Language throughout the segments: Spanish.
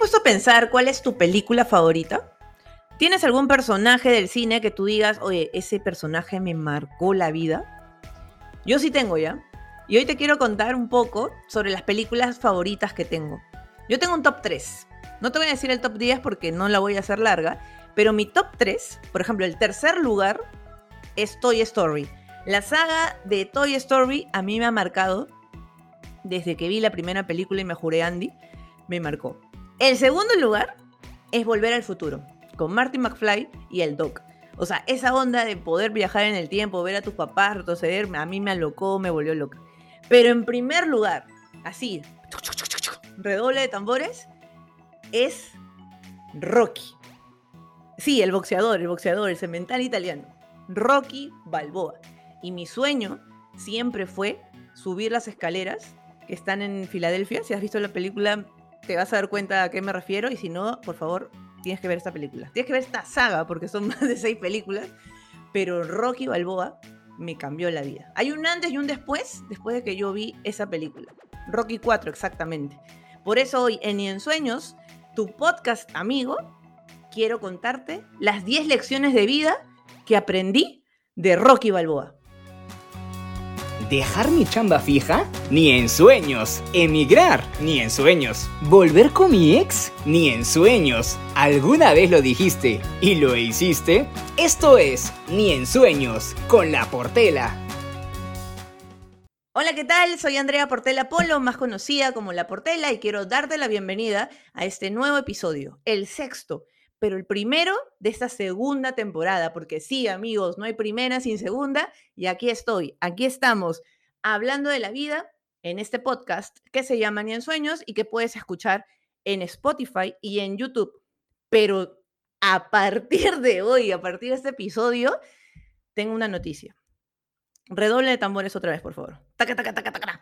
puesto a pensar cuál es tu película favorita? ¿Tienes algún personaje del cine que tú digas, oye, ese personaje me marcó la vida? Yo sí tengo ya. Y hoy te quiero contar un poco sobre las películas favoritas que tengo. Yo tengo un top 3. No te voy a decir el top 10 porque no la voy a hacer larga, pero mi top 3, por ejemplo, el tercer lugar es Toy Story. La saga de Toy Story a mí me ha marcado desde que vi la primera película y me juré Andy, me marcó. El segundo lugar es Volver al Futuro, con Marty McFly y el Doc. O sea, esa onda de poder viajar en el tiempo, ver a tus papás retroceder, a mí me alocó, me volvió loca. Pero en primer lugar, así, redoble de tambores, es Rocky. Sí, el boxeador, el boxeador, el cemental italiano. Rocky Balboa. Y mi sueño siempre fue subir las escaleras que están en Filadelfia. Si has visto la película, te vas a dar cuenta a qué me refiero y si no, por favor, tienes que ver esta película. Tienes que ver esta saga porque son más de seis películas, pero Rocky Balboa me cambió la vida. Hay un antes y un después, después de que yo vi esa película. Rocky 4, exactamente. Por eso hoy en Ni en Sueños, tu podcast amigo, quiero contarte las 10 lecciones de vida que aprendí de Rocky Balboa. ¿Dejar mi chamba fija? Ni en sueños. ¿Emigrar? Ni en sueños. ¿Volver con mi ex? Ni en sueños. ¿Alguna vez lo dijiste y lo hiciste? Esto es Ni en sueños con la Portela. Hola, ¿qué tal? Soy Andrea Portela Polo, más conocida como La Portela, y quiero darte la bienvenida a este nuevo episodio, el sexto, pero el primero de esta segunda temporada, porque sí, amigos, no hay primera sin segunda, y aquí estoy, aquí estamos, hablando de la vida en este podcast que se llama Ni en Sueños y que puedes escuchar en Spotify y en YouTube. Pero a partir de hoy, a partir de este episodio, tengo una noticia. Redoble de tambores otra vez, por favor. Taca, taca, taca, taca.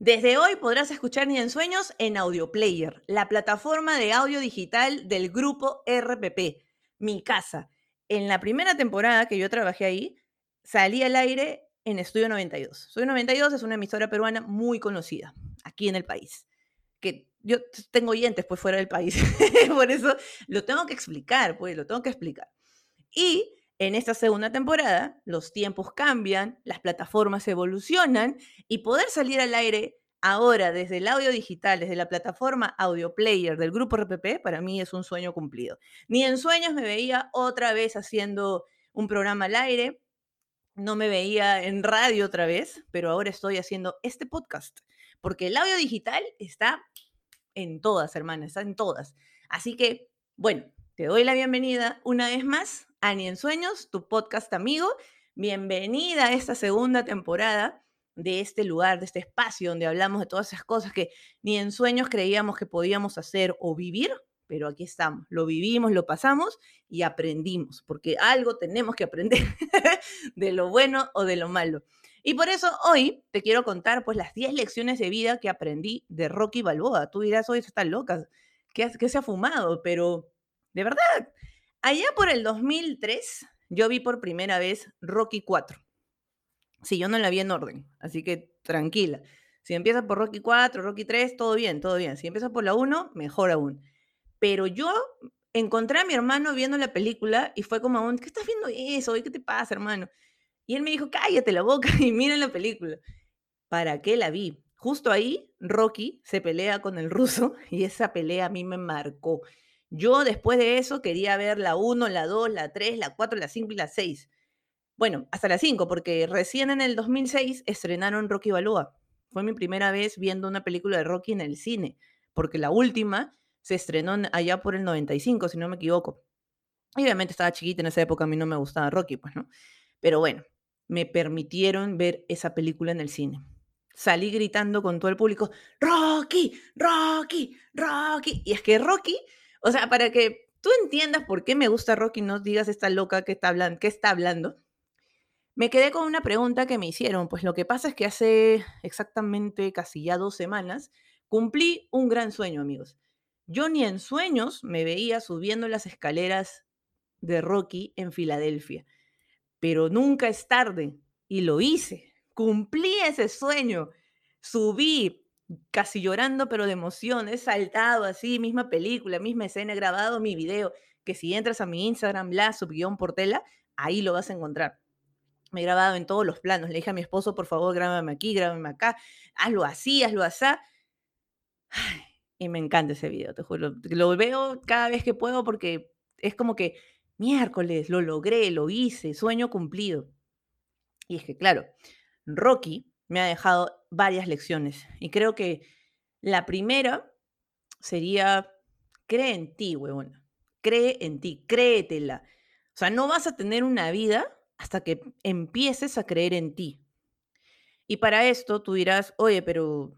Desde hoy podrás escuchar Ni en Sueños en Audio Player, la plataforma de audio digital del grupo RPP, Mi Casa. En la primera temporada que yo trabajé ahí, salí al aire en Estudio 92. Estudio 92 es una emisora peruana muy conocida aquí en el país. Que yo tengo oyentes pues fuera del país, por eso lo tengo que explicar, pues lo tengo que explicar. Y en esta segunda temporada, los tiempos cambian, las plataformas evolucionan y poder salir al aire ahora desde el audio digital, desde la plataforma Audio Player del grupo RPP, para mí es un sueño cumplido. Ni en sueños me veía otra vez haciendo un programa al aire, no me veía en radio otra vez, pero ahora estoy haciendo este podcast, porque el audio digital está en todas, hermanas, está en todas. Así que, bueno, te doy la bienvenida una vez más a Ni en Sueños, tu podcast amigo. Bienvenida a esta segunda temporada de este lugar, de este espacio donde hablamos de todas esas cosas que ni en sueños creíamos que podíamos hacer o vivir, pero aquí estamos, lo vivimos, lo pasamos y aprendimos, porque algo tenemos que aprender de lo bueno o de lo malo. Y por eso hoy te quiero contar pues las 10 lecciones de vida que aprendí de Rocky Balboa. Tú dirás, hoy está loca, ¿qué, ¿qué se ha fumado? Pero de verdad, Allá por el 2003, yo vi por primera vez Rocky 4. Sí, yo no la vi en orden, así que tranquila. Si empieza por Rocky 4, Rocky 3, todo bien, todo bien. Si empieza por la 1, mejor aún. Pero yo encontré a mi hermano viendo la película y fue como, ¿qué estás viendo eso? ¿Y qué te pasa, hermano? Y él me dijo, cállate la boca y mira la película. ¿Para qué la vi? Justo ahí, Rocky se pelea con el ruso y esa pelea a mí me marcó. Yo después de eso quería ver la 1, la 2, la 3, la 4, la 5 y la 6. Bueno, hasta la 5, porque recién en el 2006 estrenaron Rocky Balboa. Fue mi primera vez viendo una película de Rocky en el cine, porque la última se estrenó allá por el 95, si no me equivoco. Y obviamente estaba chiquita en esa época, a mí no me gustaba Rocky, pues, ¿no? Pero bueno, me permitieron ver esa película en el cine. Salí gritando con todo el público, Rocky, Rocky, Rocky. Y es que Rocky o sea, para que tú entiendas por qué me gusta Rocky, no digas esta loca que está hablando, que está hablando. Me quedé con una pregunta que me hicieron. Pues lo que pasa es que hace exactamente casi ya dos semanas cumplí un gran sueño, amigos. Yo ni en sueños me veía subiendo las escaleras de Rocky en Filadelfia. Pero nunca es tarde y lo hice. Cumplí ese sueño. Subí casi llorando, pero de emoción, he saltado así, misma película, misma escena, he grabado mi video, que si entras a mi Instagram, la guion portela, ahí lo vas a encontrar. Me he grabado en todos los planos. Le dije a mi esposo, por favor, grábame aquí, grábame acá, hazlo así, hazlo así. y me encanta ese video, te juro. Lo veo cada vez que puedo porque es como que miércoles, lo logré, lo hice, sueño cumplido. Y es que, claro, Rocky me ha dejado varias lecciones. Y creo que la primera sería, cree en ti, huevona. Cree en ti, créetela. O sea, no vas a tener una vida hasta que empieces a creer en ti. Y para esto tú dirás, oye, pero,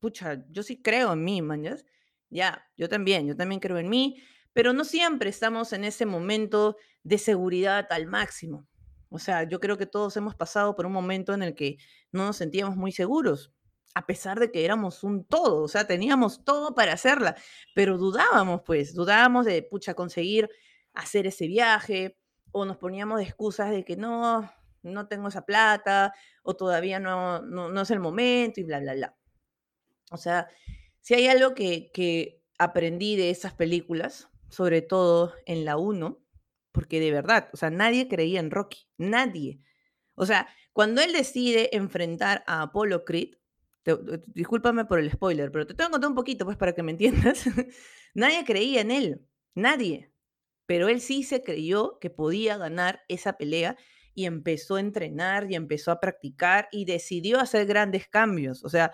pucha, yo sí creo en mí, mañas. Ya, yo también, yo también creo en mí, pero no siempre estamos en ese momento de seguridad al máximo. O sea, yo creo que todos hemos pasado por un momento en el que no nos sentíamos muy seguros, a pesar de que éramos un todo, o sea, teníamos todo para hacerla, pero dudábamos, pues, dudábamos de, pucha, conseguir hacer ese viaje, o nos poníamos de excusas de que no, no tengo esa plata, o todavía no, no, es el momento, y bla, bla, bla. O sea, si hay algo que, que aprendí de esas películas, sobre todo en la 1, porque de verdad, o sea, nadie creía en Rocky, nadie. O sea, cuando él decide enfrentar a Apollo Creed, discúlpame por el spoiler, pero te tengo que contar un poquito, pues, para que me entiendas. nadie creía en él, nadie. Pero él sí se creyó que podía ganar esa pelea y empezó a entrenar y empezó a practicar y decidió hacer grandes cambios. O sea,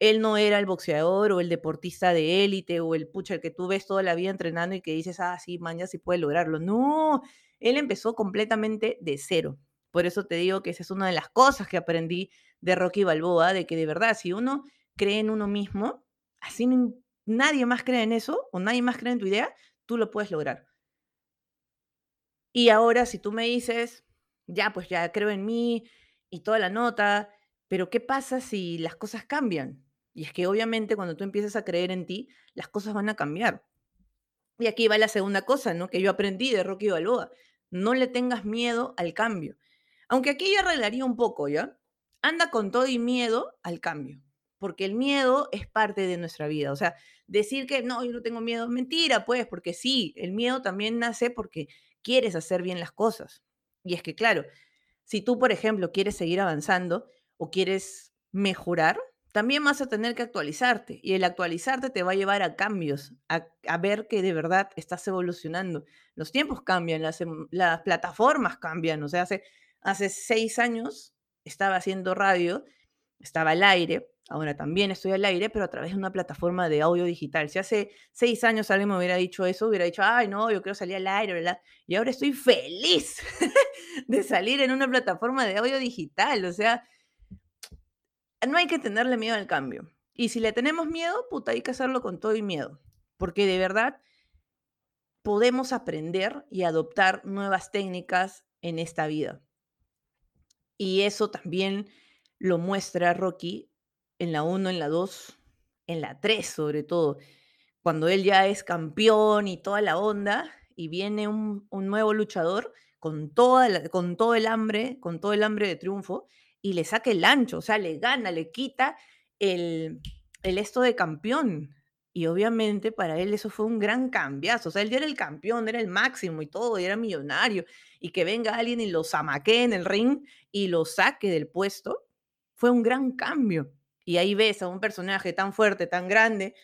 él no era el boxeador o el deportista de élite o el pucha el que tú ves toda la vida entrenando y que dices, ah, sí, mañana sí puede lograrlo. No, él empezó completamente de cero. Por eso te digo que esa es una de las cosas que aprendí de Rocky Balboa, de que de verdad, si uno cree en uno mismo, así nadie más cree en eso o nadie más cree en tu idea, tú lo puedes lograr. Y ahora si tú me dices, ya, pues ya creo en mí y toda la nota, pero ¿qué pasa si las cosas cambian? Y es que obviamente cuando tú empiezas a creer en ti, las cosas van a cambiar. Y aquí va la segunda cosa, ¿no? Que yo aprendí de Rocky Balboa. No le tengas miedo al cambio. Aunque aquí yo arreglaría un poco, ¿ya? Anda con todo y miedo al cambio. Porque el miedo es parte de nuestra vida. O sea, decir que no, yo no tengo miedo es mentira, pues, porque sí, el miedo también nace porque quieres hacer bien las cosas. Y es que, claro, si tú, por ejemplo, quieres seguir avanzando o quieres mejorar, también vas a tener que actualizarte y el actualizarte te va a llevar a cambios, a, ver que de verdad estás evolucionando. Los tiempos cambian, las, em, las plataformas cambian. O sea, hace, hace seis años estaba haciendo radio, estaba al aire, ahora también estoy al aire, pero a través de una plataforma de audio digital. Si hace seis años alguien me hubiera dicho eso, hubiera dicho, ay, no, yo quiero salir al aire, ¿verdad? Y ahora estoy feliz de salir en una plataforma de audio digital. O sea, no hay que tenerle miedo al cambio. Y si le tenemos miedo, puta, hay que hacerlo con todo y miedo. Porque de verdad podemos aprender y adoptar nuevas técnicas en esta vida. Y eso también lo muestra Rocky en la 1, en la 2, en la 3 sobre todo. Cuando él ya es campeón y toda la onda, y viene un, nuevo luchador con, toda con todo el hambre, con todo el hambre de triunfo, y le saca el ancho, o sea, le gana, le quita el, el esto de campeón. Y obviamente para él eso fue un gran cambiazo. O sea, él ya era el campeón, era el máximo y todo, y era millonario. Y que venga alguien y lo zamaquee en el ring y lo saque del puesto, fue un gran cambio. Y ahí ves a un personaje tan fuerte, tan grande,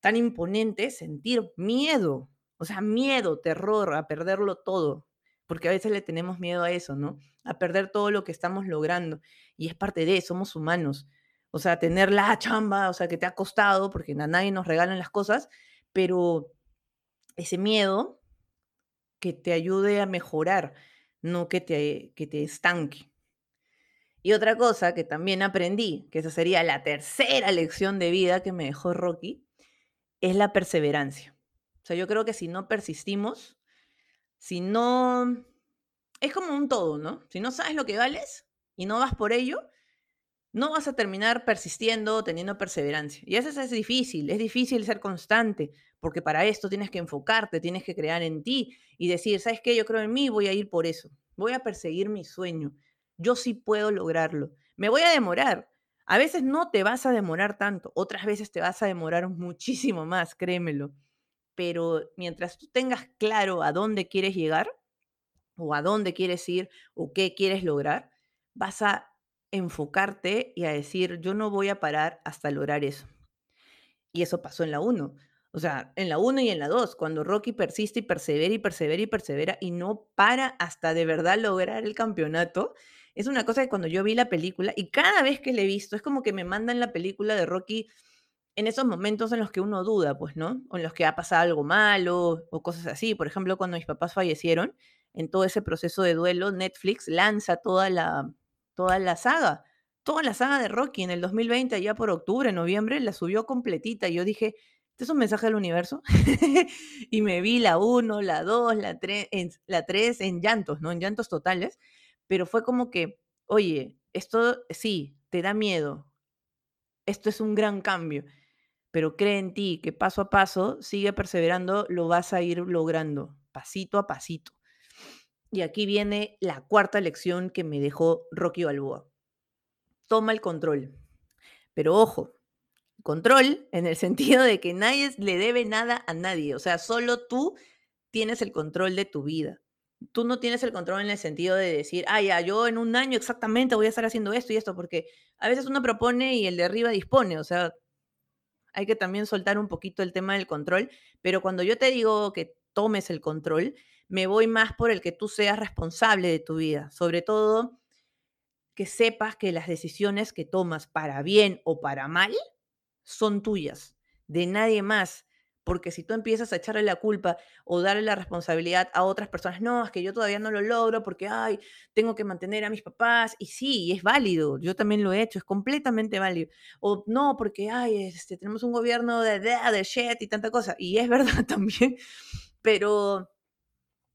tan imponente, sentir miedo. O sea, miedo, terror a perderlo todo porque a veces le tenemos miedo a eso, ¿no? A perder todo lo que estamos logrando. Y es parte de, somos humanos. O sea, tener la chamba, o sea, que te ha costado, porque a nadie nos regalan las cosas, pero ese miedo que te ayude a mejorar, no que te, que te estanque. Y otra cosa que también aprendí, que esa sería la tercera lección de vida que me dejó Rocky, es la perseverancia. O sea, yo creo que si no persistimos, si no, es como un todo, ¿no? Si no sabes lo que vales y no vas por ello, no vas a terminar persistiendo, teniendo perseverancia. Y eso es difícil, es difícil ser constante, porque para esto tienes que enfocarte, tienes que crear en ti y decir, ¿sabes qué? Yo creo en mí, voy a ir por eso, voy a perseguir mi sueño, yo sí puedo lograrlo. Me voy a demorar, A veces no te vas a demorar tanto, otras veces te vas a demorar muchísimo más, créemelo. Pero mientras tú tengas claro a dónde quieres llegar, o a dónde quieres ir, o qué quieres lograr, vas a enfocarte y a decir, yo no voy a parar hasta lograr eso. Y eso pasó en la 1. O sea, en la 1 y en la 2, cuando Rocky persiste y persevera y persevera y persevera y no para hasta de verdad lograr el campeonato, es una cosa que cuando yo vi la película y cada vez que le he visto, es como que me mandan la película de Rocky en esos momentos en los que uno duda, pues, ¿no? O en los que ha pasado algo malo o cosas así. Por ejemplo, cuando mis papás fallecieron, en todo ese proceso de duelo, Netflix lanza toda la, toda la saga, toda la saga de Rocky en el 2020, ya por octubre, noviembre, la subió completita. Y yo dije, ¿este es un mensaje del universo? y me vi la 1, la 2, la 3, en, la 3 en llantos, ¿no? En llantos totales. Pero fue como que, oye, esto sí, te da miedo. Esto es un gran cambio. Pero cree en ti que paso a paso, sigue perseverando, lo vas a ir logrando, pasito a pasito. Y aquí viene la cuarta lección que me dejó Rocky Balboa. Toma el control. Pero ojo, control en el sentido de que nadie le debe nada a nadie. O sea, solo tú tienes el control de tu vida. Tú no tienes el control en el sentido de decir, ah, ya, yo en un año exactamente voy a estar haciendo esto y esto, porque a veces uno propone y el de arriba dispone. O sea, hay que también soltar un poquito el tema del control. Pero cuando yo te digo que tomes el control, me voy más por el que tú seas responsable de tu vida, sobre todo que sepas que las decisiones que tomas para bien o para mal son tuyas, de nadie más. Porque si tú empiezas a echarle la culpa o darle la responsabilidad a otras personas, no, es que yo todavía no lo logro porque, ay, tengo que mantener a mis papás. Y sí, es válido, yo también lo he hecho, es completamente válido. O no, porque, ay, este, tenemos un gobierno de, de, de shit y tanta cosa. Y es verdad también, pero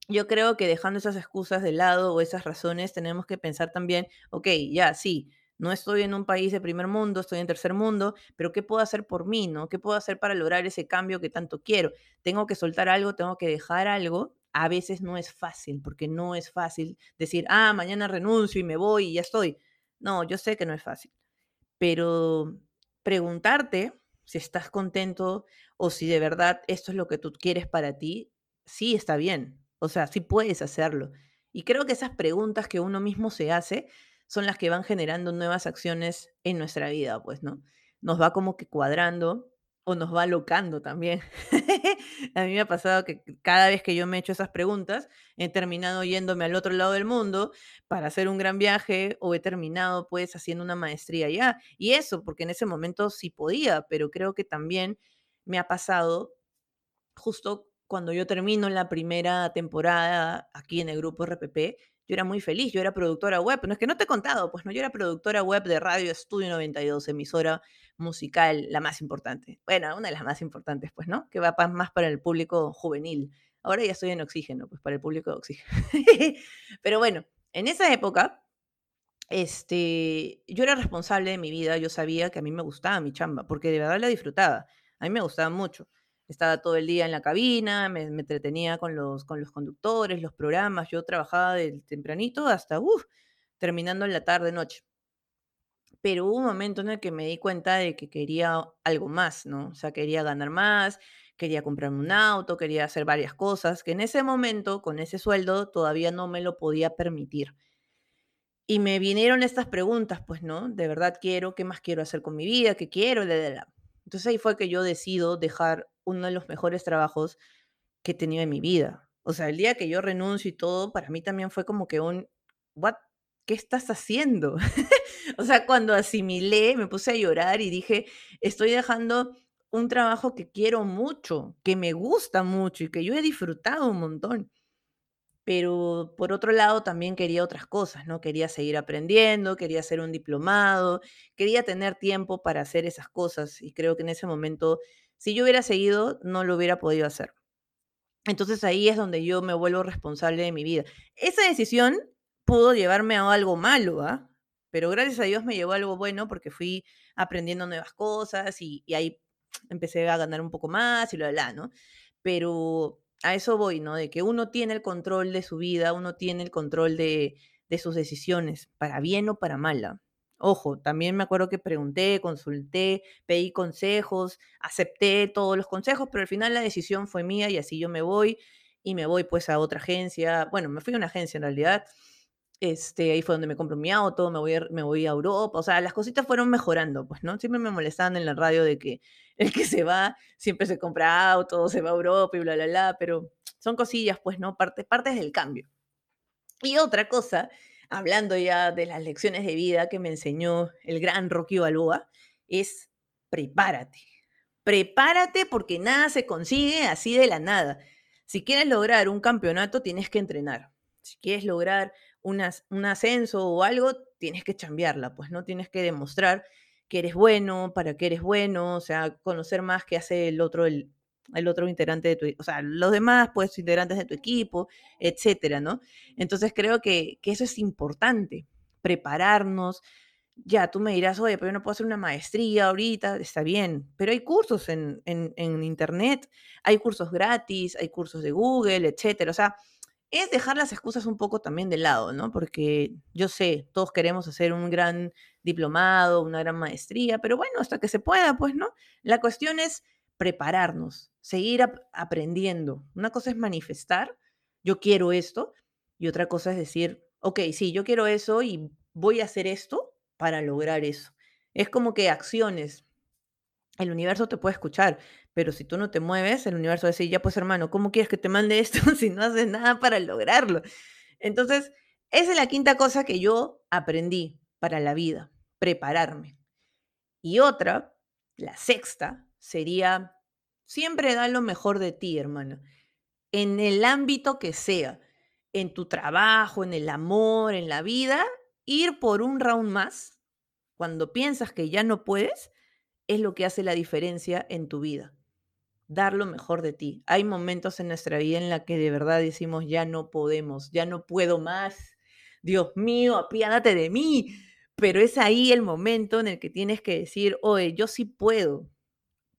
yo creo que dejando esas excusas de lado o esas razones, tenemos que pensar también, ok, ya, sí, no estoy en un país de primer mundo, estoy en tercer mundo, pero ¿qué puedo hacer por mí, no? ¿Qué puedo hacer para lograr ese cambio que tanto quiero? Tengo que soltar algo, tengo que dejar algo. A veces no es fácil, porque no es fácil decir, ah, mañana renuncio y me voy y ya estoy. No, yo sé que no es fácil, pero preguntarte si estás contento o si de verdad esto es lo que tú quieres para ti, sí está bien. O sea, sí puedes hacerlo. Y creo que esas preguntas que uno mismo se hace son las que van generando nuevas acciones en nuestra vida, pues, ¿no? Nos va como que cuadrando o nos va locando también. a mí me ha pasado que cada vez que yo me he hecho esas preguntas, he terminado yéndome al otro lado del mundo para hacer un gran viaje o he terminado pues haciendo una maestría allá. Y eso, porque en ese momento sí podía, pero creo que también me ha pasado justo cuando yo termino la primera temporada aquí en el grupo RPP, yo era muy feliz, yo era productora web, no es que no te he contado, pues no, yo era productora web de Radio Estudio 92, emisora musical, la más importante. Bueno, una de las más importantes, pues, ¿no? Que va más para el público juvenil. Ahora ya estoy en oxígeno, pues para el público de oxígeno. Pero bueno, en esa época, este, yo era responsable de mi vida, yo sabía que a mí me gustaba mi chamba, porque de verdad la disfrutaba, a mí me gustaba mucho estaba todo el día en la cabina, me, entretenía con los, con los conductores, los programas, yo trabajaba del tempranito hasta, terminando en la tarde, noche. Pero hubo un momento en el que me di cuenta de que quería algo más, ¿no? O sea, quería ganar más, quería comprarme un auto, quería hacer varias cosas, que en ese momento, con ese sueldo, todavía no me lo podía permitir. Y me vinieron estas preguntas, pues, ¿no? De verdad quiero, ¿qué más quiero hacer con mi vida? ¿Qué quiero? Entonces ahí fue que yo decido dejar uno de los mejores trabajos que he tenido en mi vida. O sea, el día que yo renuncio y todo, para mí también fue como que un, ¿what? ¿Qué estás haciendo? o sea, cuando asimilé, me puse a llorar y dije, estoy dejando un trabajo que quiero mucho, que me gusta mucho y que yo he disfrutado un montón. Pero por otro lado también quería otras cosas, ¿no? Quería seguir aprendiendo, quería hacer un diplomado, quería tener tiempo para hacer esas cosas y creo que en ese momento si yo hubiera seguido, no lo hubiera podido hacer. Entonces ahí es donde yo me vuelvo responsable de mi vida. Esa decisión pudo llevarme a algo malo, ¿ah? Pero gracias a Dios me llevó a algo bueno porque fui aprendiendo nuevas cosas y, ahí empecé a ganar un poco más y lo bla, ¿no? Pero a eso voy, ¿no? De que uno tiene el control de su vida, uno tiene el control de sus decisiones, para bien o para mala. Ojo, también me acuerdo que pregunté, consulté, pedí consejos, acepté todos los consejos, pero al final la decisión fue mía y así yo me voy y me voy pues a otra agencia. Bueno, me fui a una agencia en realidad. Este, ahí fue donde me compro mi auto, me voy, a, me voy a Europa, o sea, las cositas fueron mejorando, pues, ¿no? Siempre me molestaban en la radio de que el que se va siempre se compra auto, se va a Europa y bla, bla, bla, pero son cosillas, pues, ¿no? Parte, partes del cambio. Y otra cosa hablando ya de las lecciones de vida que me enseñó el gran Rocky Balboa, es prepárate. Prepárate porque nada se consigue así de la nada. Si quieres lograr un campeonato, tienes que entrenar. Si quieres lograr un ascenso o algo, tienes que chambearla, pues no tienes que demostrar que eres bueno, para qué eres bueno, o sea, conocer más que hace el otro, el, el otro integrante de tu, o sea, los demás, pues, integrantes de tu equipo, etcétera, ¿no? Entonces creo que, eso es importante, prepararnos. Ya, tú me dirás, oye, pero yo no puedo hacer una maestría ahorita, está bien, pero hay cursos en, en internet, hay cursos gratis, hay cursos de Google, etcétera. O sea, es dejar las excusas un poco también de lado, ¿no? Porque yo sé, todos queremos hacer un gran diplomado, una gran maestría, pero bueno, hasta que se pueda, pues, ¿no? La cuestión es prepararnos, seguir aprendiendo. Una cosa es manifestar, yo quiero esto, y otra cosa es decir, ok, sí, yo quiero eso y voy a hacer esto para lograr eso. Es como que acciones. El universo te puede escuchar, pero si tú no te mueves, el universo va a decir, ya pues hermano, ¿cómo quieres que te mande esto si no haces nada para lograrlo? Entonces, esa es la quinta cosa que yo aprendí para la vida, prepararme. Y otra, la sexta, sería, siempre da lo mejor de ti, hermano, en el ámbito que sea, en tu trabajo, en el amor, en la vida, ir por un round más, cuando piensas que ya no puedes, es lo que hace la diferencia en tu vida. Dar lo mejor de ti. Hay momentos en nuestra vida en la que de verdad decimos, ya no podemos, ya no puedo más. Dios mío, apiádate de mí. Pero es ahí el momento en el que tienes que decir, oye, yo sí puedo,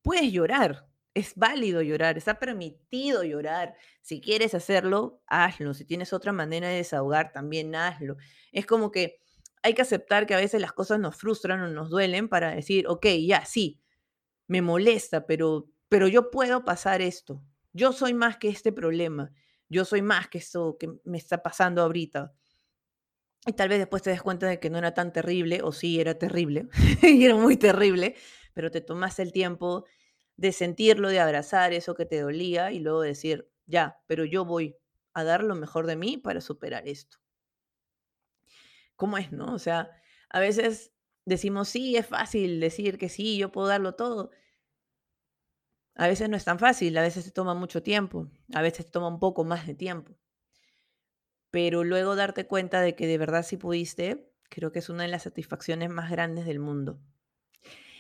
puedes llorar, es válido llorar, está permitido llorar. Si quieres hacerlo, hazlo. Si tienes otra manera de desahogar, también hazlo. Es como que hay que aceptar que a veces las cosas nos frustran o nos duelen para decir, ok, ya, sí, me molesta, pero, pero yo puedo pasar esto. Yo soy más que este problema. Yo soy más que esto que me está pasando ahorita. Y tal vez después te des cuenta de que no era tan terrible, o sí era terrible, y era muy terrible, pero te tomaste el tiempo de sentirlo, de abrazar eso que te dolía y luego decir, ya, pero yo voy a dar lo mejor de mí para superar esto. ¿Cómo es, no? O sea, a veces decimos, sí, es fácil decir que sí, yo puedo darlo todo. A veces no es tan fácil, a veces se toma mucho tiempo, a veces te toma un poco más de tiempo. Pero luego darte cuenta de que de verdad sí pudiste, creo que es una de las satisfacciones más grandes del mundo.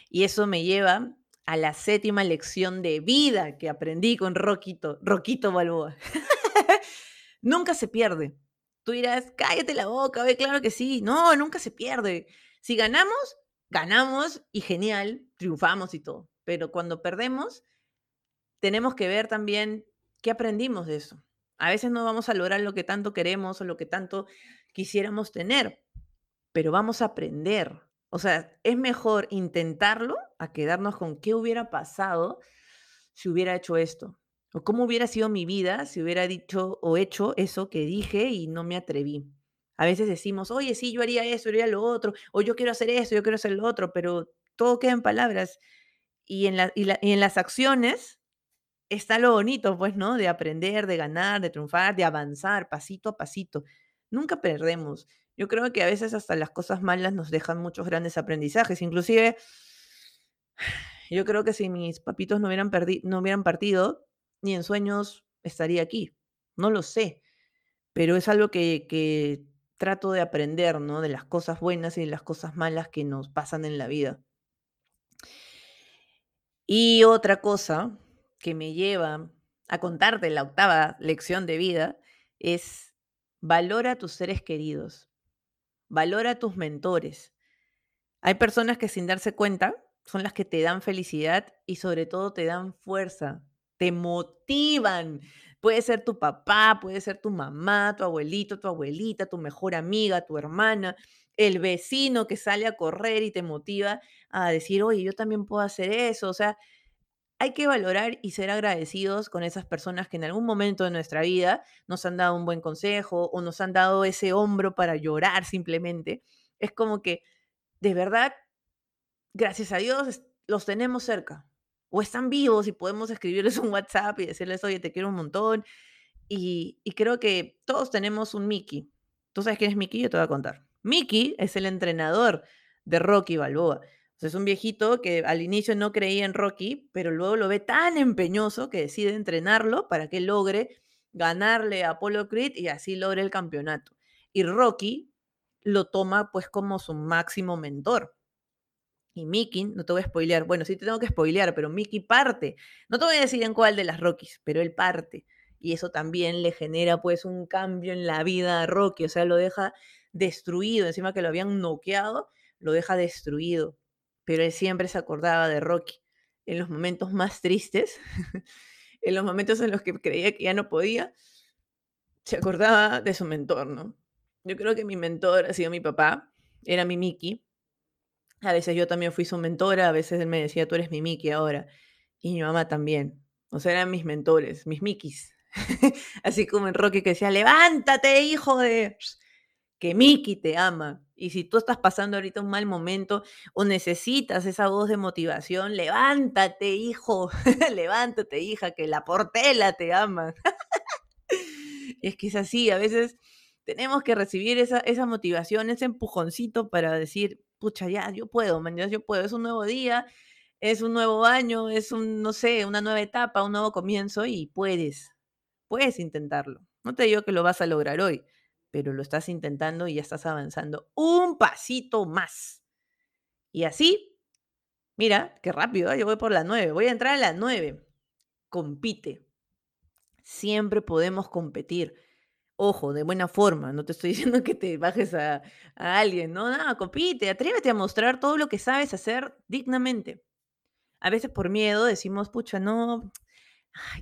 Y eso me lleva a la séptima lección de vida que aprendí con Roquito, Roquito Balboa. nunca se pierde. Tú dirás, cállate la boca, ve, claro que sí. No, nunca se pierde. Si ganamos, ganamos y genial, triunfamos y todo. Pero cuando perdemos, tenemos que ver también qué aprendimos de eso. A veces no vamos a lograr lo que tanto queremos o lo que tanto quisiéramos tener, pero vamos a aprender. O sea, es mejor intentarlo a quedarnos con qué hubiera pasado si hubiera hecho esto. O cómo hubiera sido mi vida si hubiera dicho o hecho eso que dije y no me atreví. A veces decimos, oye, sí, yo haría eso, yo haría lo otro, o yo quiero hacer eso, yo quiero hacer lo otro, pero todo queda en palabras. Y en, y en las acciones está lo bonito, pues, ¿no? De aprender, de ganar, de triunfar, de avanzar pasito a pasito. Nunca perdemos. Yo creo que a veces hasta las cosas malas nos dejan muchos grandes aprendizajes. Inclusive, yo creo que si mis papitos no hubieran, no hubieran partido, ni en sueños estaría aquí. No lo sé, pero es algo que, trato de aprender, ¿no? De las cosas buenas y de las cosas malas que nos pasan en la vida. Y otra cosa que me lleva a contarte la octava lección de vida es valora a tus seres queridos. Valora a tus mentores. Hay personas que sin darse cuenta son las que te dan felicidad y sobre todo te dan fuerza te motivan. Puede ser tu papá, puede ser tu mamá, tu abuelito, tu abuelita, tu mejor amiga, tu hermana, el vecino que sale a correr y te motiva a decir, oye, yo también puedo hacer eso. O sea, hay que valorar y ser agradecidos con esas personas que en algún momento de nuestra vida nos han dado un buen consejo o nos han dado ese hombro para llorar simplemente. Es como que, de verdad, gracias a Dios, los tenemos cerca. O están vivos y podemos escribirles un WhatsApp y decirles, oye, te quiero un montón. Y, creo que todos tenemos un Mickey. ¿Tú sabes quién es Mickey? Yo te voy a contar. Mickey es el entrenador de Rocky Balboa es un viejito que al inicio no creía en Rocky, pero luego lo ve tan empeñoso que decide entrenarlo para que logre ganarle a Apollo Creed y así logre el campeonato. Y Rocky lo toma pues como su máximo mentor. Y Mickey, no te voy a spoilear, bueno, sí te tengo que spoilear, pero Mickey parte. No te voy a decir en cuál de las Rockies, pero él parte. Y eso también le genera pues un cambio en la vida a Rocky, o sea, lo deja destruido, encima que lo habían noqueado, lo deja destruido pero él siempre se acordaba de Rocky en los momentos más tristes, en los momentos en los que creía que ya no podía, se acordaba de su mentor, ¿no? Yo creo que mi mentor ha sido mi papá, era mi Mickey. A veces yo también fui su mentora, a veces él me decía, tú eres mi Mickey ahora. Y mi mamá también. O sea, eran mis mentores, mis Mickeys. Así como en Rocky que decía, levántate, hijo de que Miki te ama. Y si tú estás pasando ahorita un mal momento o necesitas esa voz de motivación, levántate, hijo, levántate, hija, que la portela te ama. es que es así, a veces tenemos que recibir esa, motivación, ese empujoncito para decir, pucha, ya, yo puedo, mañana yo puedo, es un nuevo día, es un nuevo año, es un, no sé, una nueva etapa, un nuevo comienzo y puedes, puedes intentarlo. No te digo que lo vas a lograr hoy, pero lo estás intentando y ya estás avanzando un pasito más. Y así, mira, qué rápido, ¿eh? yo voy por la 9, voy a entrar a la 9. Compite. Siempre podemos competir. Ojo, de buena forma, no te estoy diciendo que te bajes a, alguien, no, no, compite, atrévete a mostrar todo lo que sabes hacer dignamente. A veces por miedo decimos, pucha, no,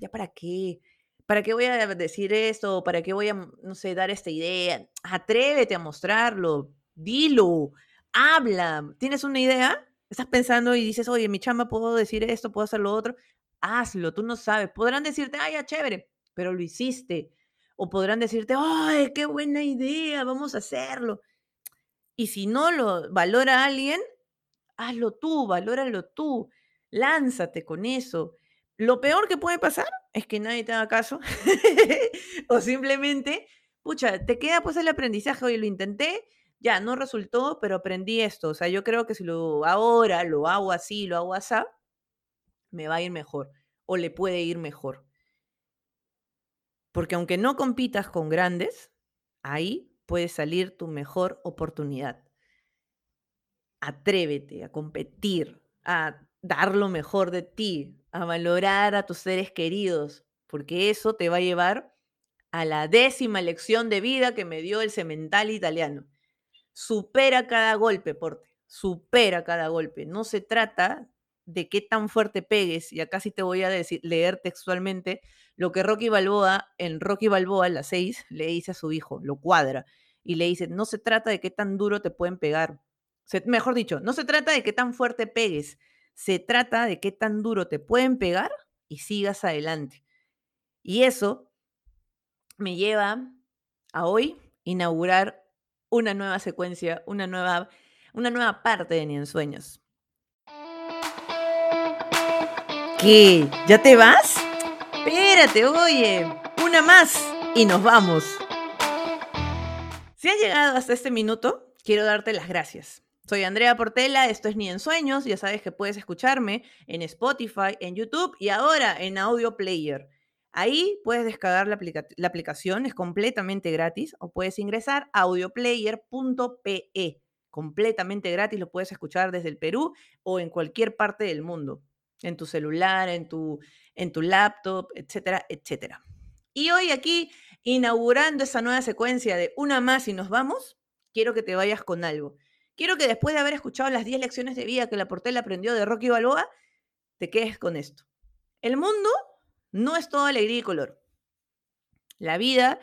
ya para qué, ¿para qué voy a decir esto? ¿Para qué voy a, no sé, dar esta idea? Atrévete a mostrarlo, dilo, habla. ¿Tienes una idea? Estás pensando y dices, oye, mi chamba, puedo decir esto, puedo hacer lo otro. Hazlo, tú no sabes. Podrán decirte, ay, ya chévere, pero lo hiciste. O podrán decirte, ay, qué buena idea, vamos a hacerlo. Y si no lo valora alguien, hazlo tú, valóralo tú. Lánzate con eso. Lo peor que puede pasar es que nadie te haga caso o simplemente, pucha, te queda pues el aprendizaje, oye, lo intenté, ya, no resultó, pero aprendí esto. O sea, yo creo que si lo ahora lo hago así, lo hago así, me va a ir mejor o le puede ir mejor. Porque aunque no compitas con grandes, ahí puede salir tu mejor oportunidad. Atrévete a competir, a dar lo mejor de ti, a valorar a tus seres queridos, porque eso te va a llevar a la décima lección de vida que me dio el cemental italiano. Supera cada golpe, Porte, supera cada golpe. No se trata de qué tan fuerte pegues, y acá sí te voy a decir, leer textualmente lo que Rocky Balboa, en Rocky Balboa, las seis, le dice a su hijo, lo cuadra, y le dice, no se trata de qué tan duro te pueden pegar, mejor dicho, no se trata de qué tan fuerte pegues, se trata de qué tan duro te pueden pegar y sigas adelante. Y eso me lleva a hoy inaugurar una nueva secuencia, una nueva, una nueva parte de Ni en Sueños. ¿Qué? ¿Ya te vas? Espérate, oye, una más y nos vamos. Si has llegado hasta este minuto, quiero darte las gracias. Soy Andrea Portela, esto es Ni en Sueños, ya sabes que puedes escucharme en Spotify, en YouTube y ahora en Audio Player. Ahí puedes descargar la, aplicación, es completamente gratis, o puedes ingresar a audioplayer.pe, completamente gratis, lo puedes escuchar desde el Perú o en cualquier parte del mundo, en tu celular, en tu, en tu laptop, etcétera, etcétera. Y hoy aquí, inaugurando esa nueva secuencia de una más y nos vamos, quiero que te vayas con algo. Quiero que después de haber escuchado las 10 lecciones de vida que la Portela aprendió de Rocky Balboa, te quedes con esto. El mundo No es todo alegría y color. La vida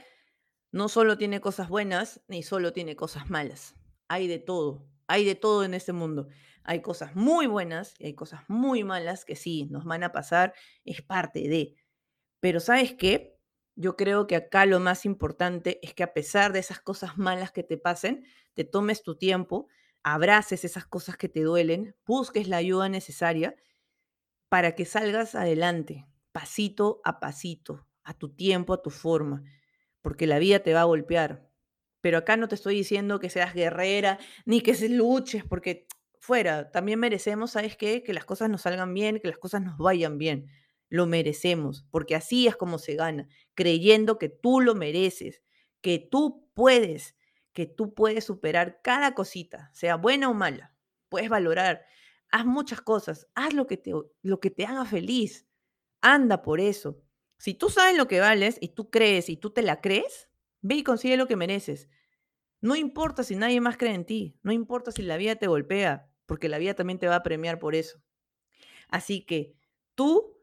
no solo tiene cosas buenas, ni solo tiene cosas malas. Hay de todo, hay de todo en este mundo. Hay cosas muy buenas y hay cosas muy malas que sí, nos van a pasar, es parte de. Pero ¿sabes qué? Yo creo que acá lo más importante es que a pesar de esas cosas malas que te pasen, te tomes tu tiempo, abraces esas cosas que te duelen, busques la ayuda necesaria para que salgas adelante, pasito a pasito, a tu tiempo, a tu forma, porque la vida te va a golpear. Pero acá no te estoy diciendo que seas guerrera ni que se luches, porque fuera, también merecemos, ¿sabes qué? Que las cosas nos salgan bien, que las cosas nos vayan bien. Lo merecemos, porque así es como se gana, creyendo que tú lo mereces, que tú puedes, que tú puedes superar cada cosita, sea buena o mala. Puedes valorar, haz muchas cosas, haz lo que te, lo que te haga feliz, anda por eso. Si tú sabes lo que vales y tú crees y tú te la crees, ve y consigue lo que mereces. No importa si nadie más cree en ti, no importa si la vida te golpea, porque la vida también te va a premiar por eso. Así que tú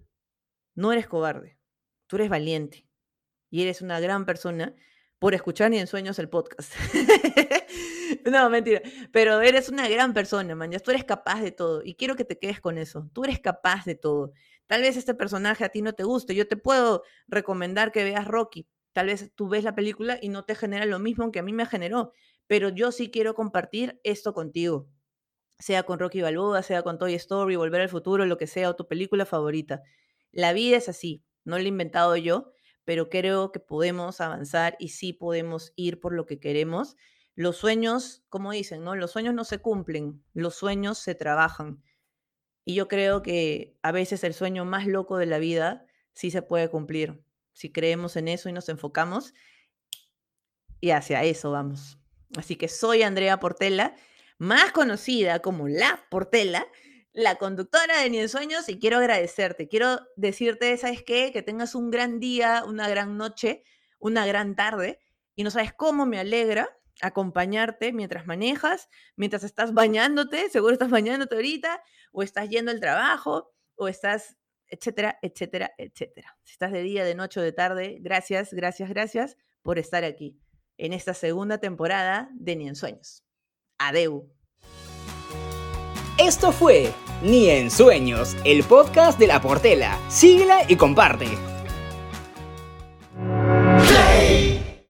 no eres cobarde, tú eres valiente y eres una gran persona por escuchar ni en sueños el podcast. no, mentira, pero eres una gran persona, man, tú eres capaz de todo y quiero que te quedes con eso, tú eres capaz de todo. Tal vez este personaje a ti no te guste, yo te puedo recomendar que veas Rocky, tal vez tú ves la película y no te genera lo mismo que a mí me generó, pero yo sí quiero compartir esto contigo sea con Rocky Balboa, sea con Toy Story, Volver al Futuro, lo que sea, o tu película favorita. La vida es así, no la he inventado yo, pero creo que podemos avanzar y sí podemos ir por lo que queremos. Los sueños, como dicen, ¿no? Los sueños no se cumplen, los sueños se trabajan. Y yo creo que a veces el sueño más loco de la vida sí se puede cumplir, si creemos en eso y nos enfocamos. Y hacia eso vamos. Así que soy Andrea Portela más conocida como La Portela, la conductora de Ni en Sueños, y quiero agradecerte. Quiero decirte, ¿sabes qué? Que tengas un gran día, una gran noche, una gran tarde, y no sabes cómo me alegra acompañarte mientras manejas, mientras estás bañándote, seguro estás bañándote ahorita, o estás yendo al trabajo, o estás, etcétera, etcétera, etcétera. Si estás de día, de noche o de tarde, gracias, gracias, gracias por estar aquí en esta segunda temporada de Ni en Sueños. Adeu. Esto fue Ni en Sueños, el podcast de la Portela. Síguela y comparte.